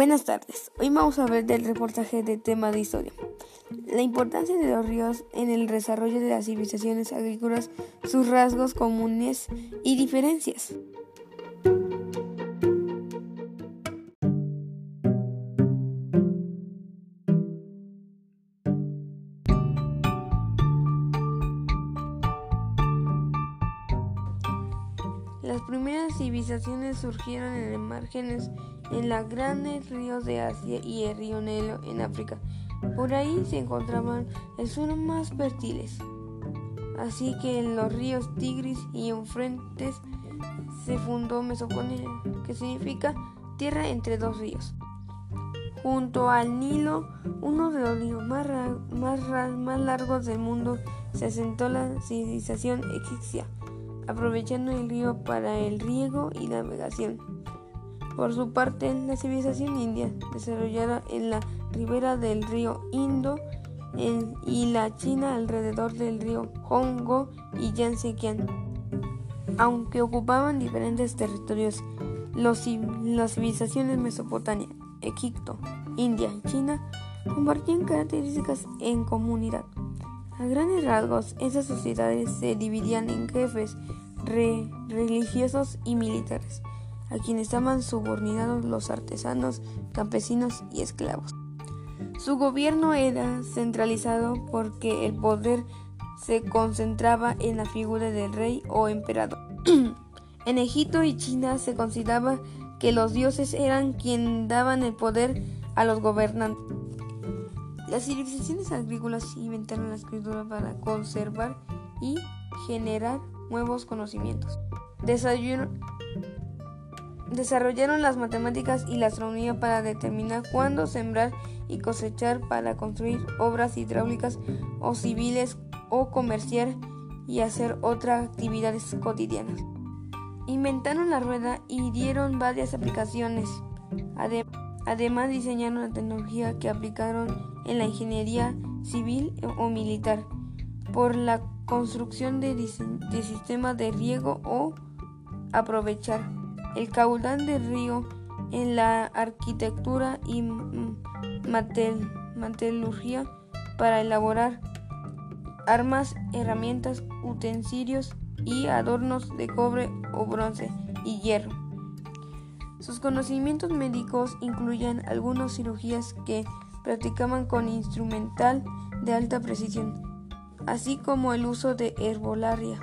Buenas tardes. Hoy vamos a ver del reportaje de tema de historia. La importancia de los ríos en el desarrollo de las civilizaciones agrícolas, sus rasgos comunes y diferencias. Civilizaciones surgieron en los márgenes en los grandes ríos de Asia y el río Nilo en África. Por ahí se encontraban el suelo más fértiles. Así que en los ríos Tigris y Eufrates se fundó Mesopotamia, que significa tierra entre dos ríos. Junto al Nilo, uno de los ríos más, más, más largos del mundo, se asentó la civilización egipcia aprovechando el río para el riego y navegación. Por su parte, la civilización india, desarrollada en la ribera del río Indo y la China alrededor del río Hongo y Yangtze Aunque ocupaban diferentes territorios, los, las civilizaciones Mesopotamia, Egipto, India y China compartían características en comunidad. A grandes rasgos, esas sociedades se dividían en jefes religiosos y militares, a quienes estaban subordinados los artesanos, campesinos y esclavos. Su gobierno era centralizado porque el poder se concentraba en la figura del rey o emperador. en Egipto y China se consideraba que los dioses eran quienes daban el poder a los gobernantes. Las civilizaciones agrícolas inventaron la escritura para conservar y generar nuevos conocimientos. Desarrollaron las matemáticas y la astronomía para determinar cuándo sembrar y cosechar para construir obras hidráulicas o civiles o comerciar y hacer otras actividades cotidianas. Inventaron la rueda y dieron varias aplicaciones. Además diseñaron la tecnología que aplicaron en la ingeniería civil o militar, por la construcción de, sistemas de riego o aprovechar el caudal del río en la arquitectura y metalurgia para elaborar armas, herramientas, utensilios y adornos de cobre o bronce y hierro. Sus conocimientos médicos incluyen algunas cirugías que practicaban con instrumental de alta precisión, así como el uso de herbolaria.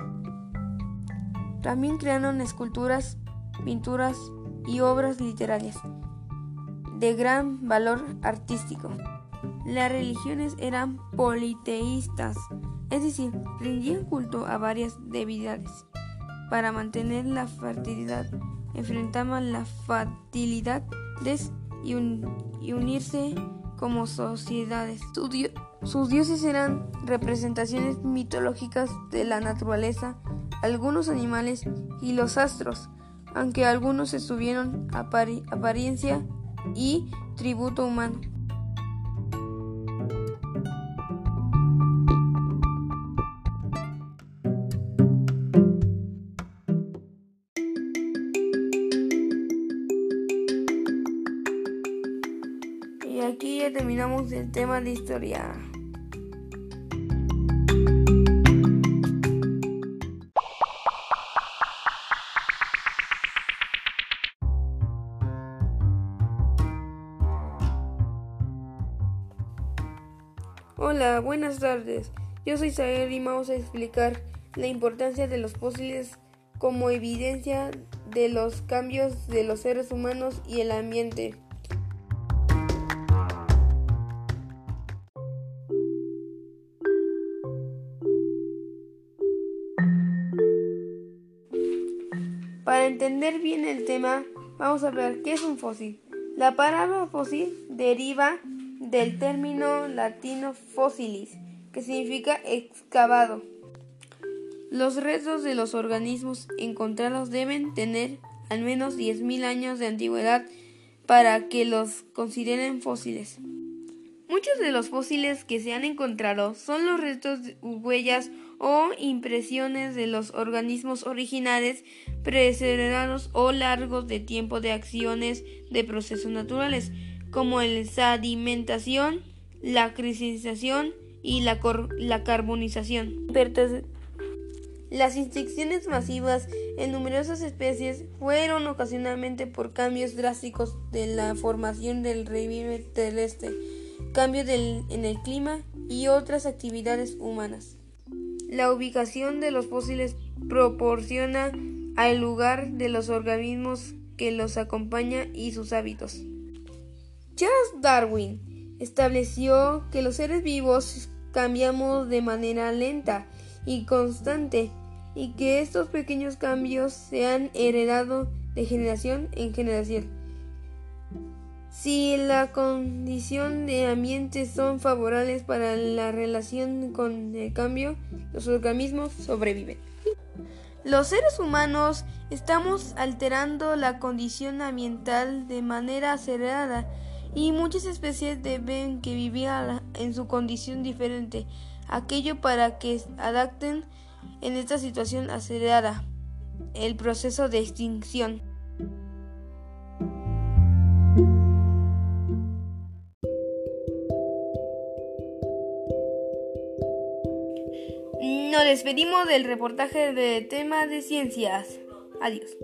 También crearon esculturas, pinturas y obras literarias de gran valor artístico. Las religiones eran politeístas, es decir, rendían culto a varias deidades. Para mantener la fertilidad, enfrentaban la fertilidad y, y unirse como sociedades. Sus dioses eran representaciones mitológicas de la naturaleza, algunos animales y los astros, aunque algunos estuvieron apariencia y tributo humano. Aquí ya terminamos el tema de historia. Hola, buenas tardes. Yo soy Saer y vamos a explicar la importancia de los fósiles como evidencia de los cambios de los seres humanos y el ambiente. Para entender bien el tema, vamos a ver qué es un fósil. La palabra fósil deriva del término latino fossilis, que significa excavado. Los restos de los organismos encontrados deben tener al menos 10.000 años de antigüedad para que los consideren fósiles. Muchos de los fósiles que se han encontrado son los restos, huellas o impresiones de los organismos originales preservados o largos de tiempo de acciones de procesos naturales. como la sedimentación, la cristalización y la, la carbonización. Las extincciones masivas en numerosas especies fueron ocasionalmente por cambios drásticos de la formación del relieve terrestre, cambios en el clima y otras actividades humanas. La ubicación de los fósiles proporciona al lugar de los organismos que los acompaña y sus hábitos. Charles Darwin estableció que los seres vivos cambiamos de manera lenta y constante y que estos pequeños cambios se han heredado de generación en generación. Si la condición de ambiente son favorables para la relación con el cambio, los organismos sobreviven. Los seres humanos estamos alterando la condición ambiental de manera acelerada y muchas especies deben que vivir en su condición diferente, aquello para que adapten en esta situación acelerada el proceso de extinción. Nos despedimos del reportaje de temas de ciencias. Adiós.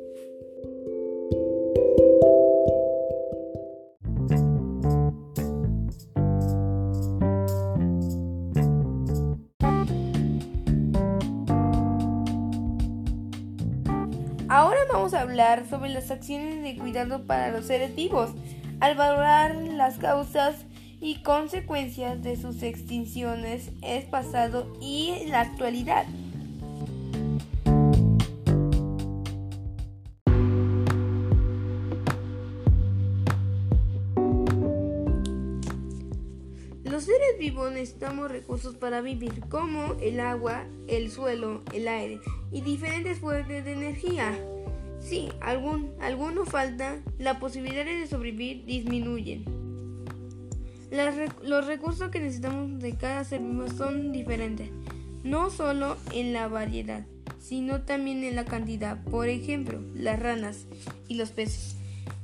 Ahora vamos a hablar sobre las acciones de cuidado para los seres vivos, al valorar las causas y consecuencias de sus extinciones es pasado y la actualidad. Los seres vivos necesitamos recursos para vivir, como el agua, el suelo, el aire y diferentes fuentes de energía. Si algún, alguno falta, las posibilidades de sobrevivir disminuyen los recursos que necesitamos de cada ser vivo son diferentes, no solo en la variedad, sino también en la cantidad. Por ejemplo, las ranas y los peces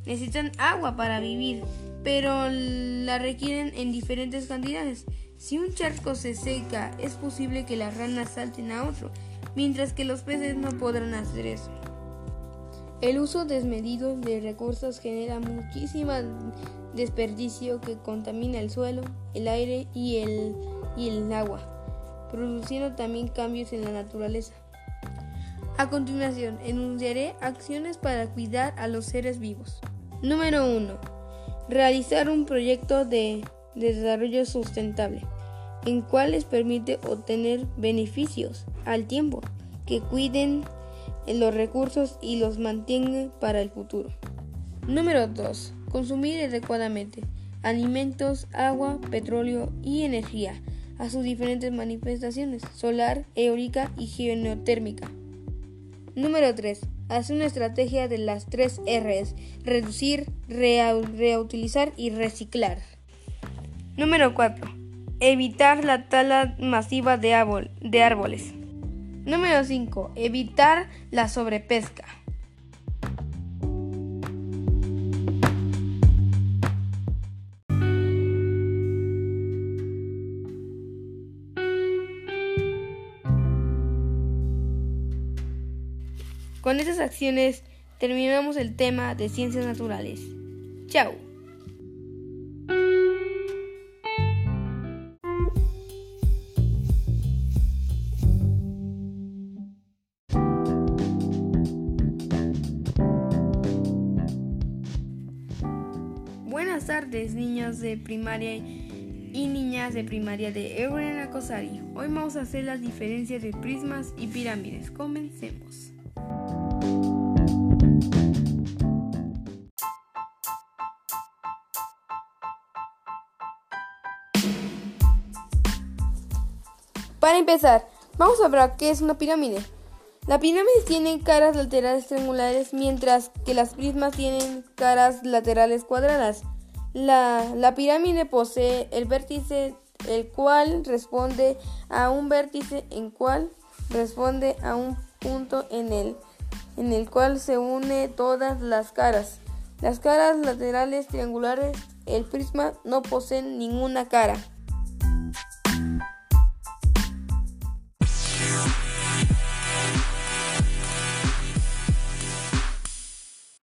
necesitan agua para vivir, pero la requieren en diferentes cantidades. Si un charco se seca, es posible que las ranas salten a otro, mientras que los peces no podrán hacer eso. El uso desmedido de recursos genera muchísima desperdicio que contamina el suelo, el aire y el, y el agua, produciendo también cambios en la naturaleza. A continuación, enunciaré acciones para cuidar a los seres vivos. Número 1. Realizar un proyecto de, de desarrollo sustentable, en cual les permite obtener beneficios al tiempo, que cuiden los recursos y los mantengan para el futuro. Número 2. Consumir adecuadamente alimentos, agua, petróleo y energía a sus diferentes manifestaciones, solar, eólica y geotérmica. Número 3. Hacer una estrategia de las tres R's, reducir, reutilizar y reciclar. Número 4. Evitar la tala masiva de, de árboles. Número 5. Evitar la sobrepesca. Con estas acciones terminamos el tema de ciencias naturales. Chao. Buenas tardes, niños de primaria y niñas de primaria de Eurena Cosari. Hoy vamos a hacer las diferencias de prismas y pirámides. Comencemos. Para empezar, vamos a ver qué es una pirámide. La pirámide tiene caras laterales triangulares, mientras que las prismas tienen caras laterales cuadradas. La, la pirámide posee el vértice, el cual responde a un vértice, en cual responde a un punto en el, en el cual se une todas las caras. Las caras laterales triangulares el prisma no poseen ninguna cara.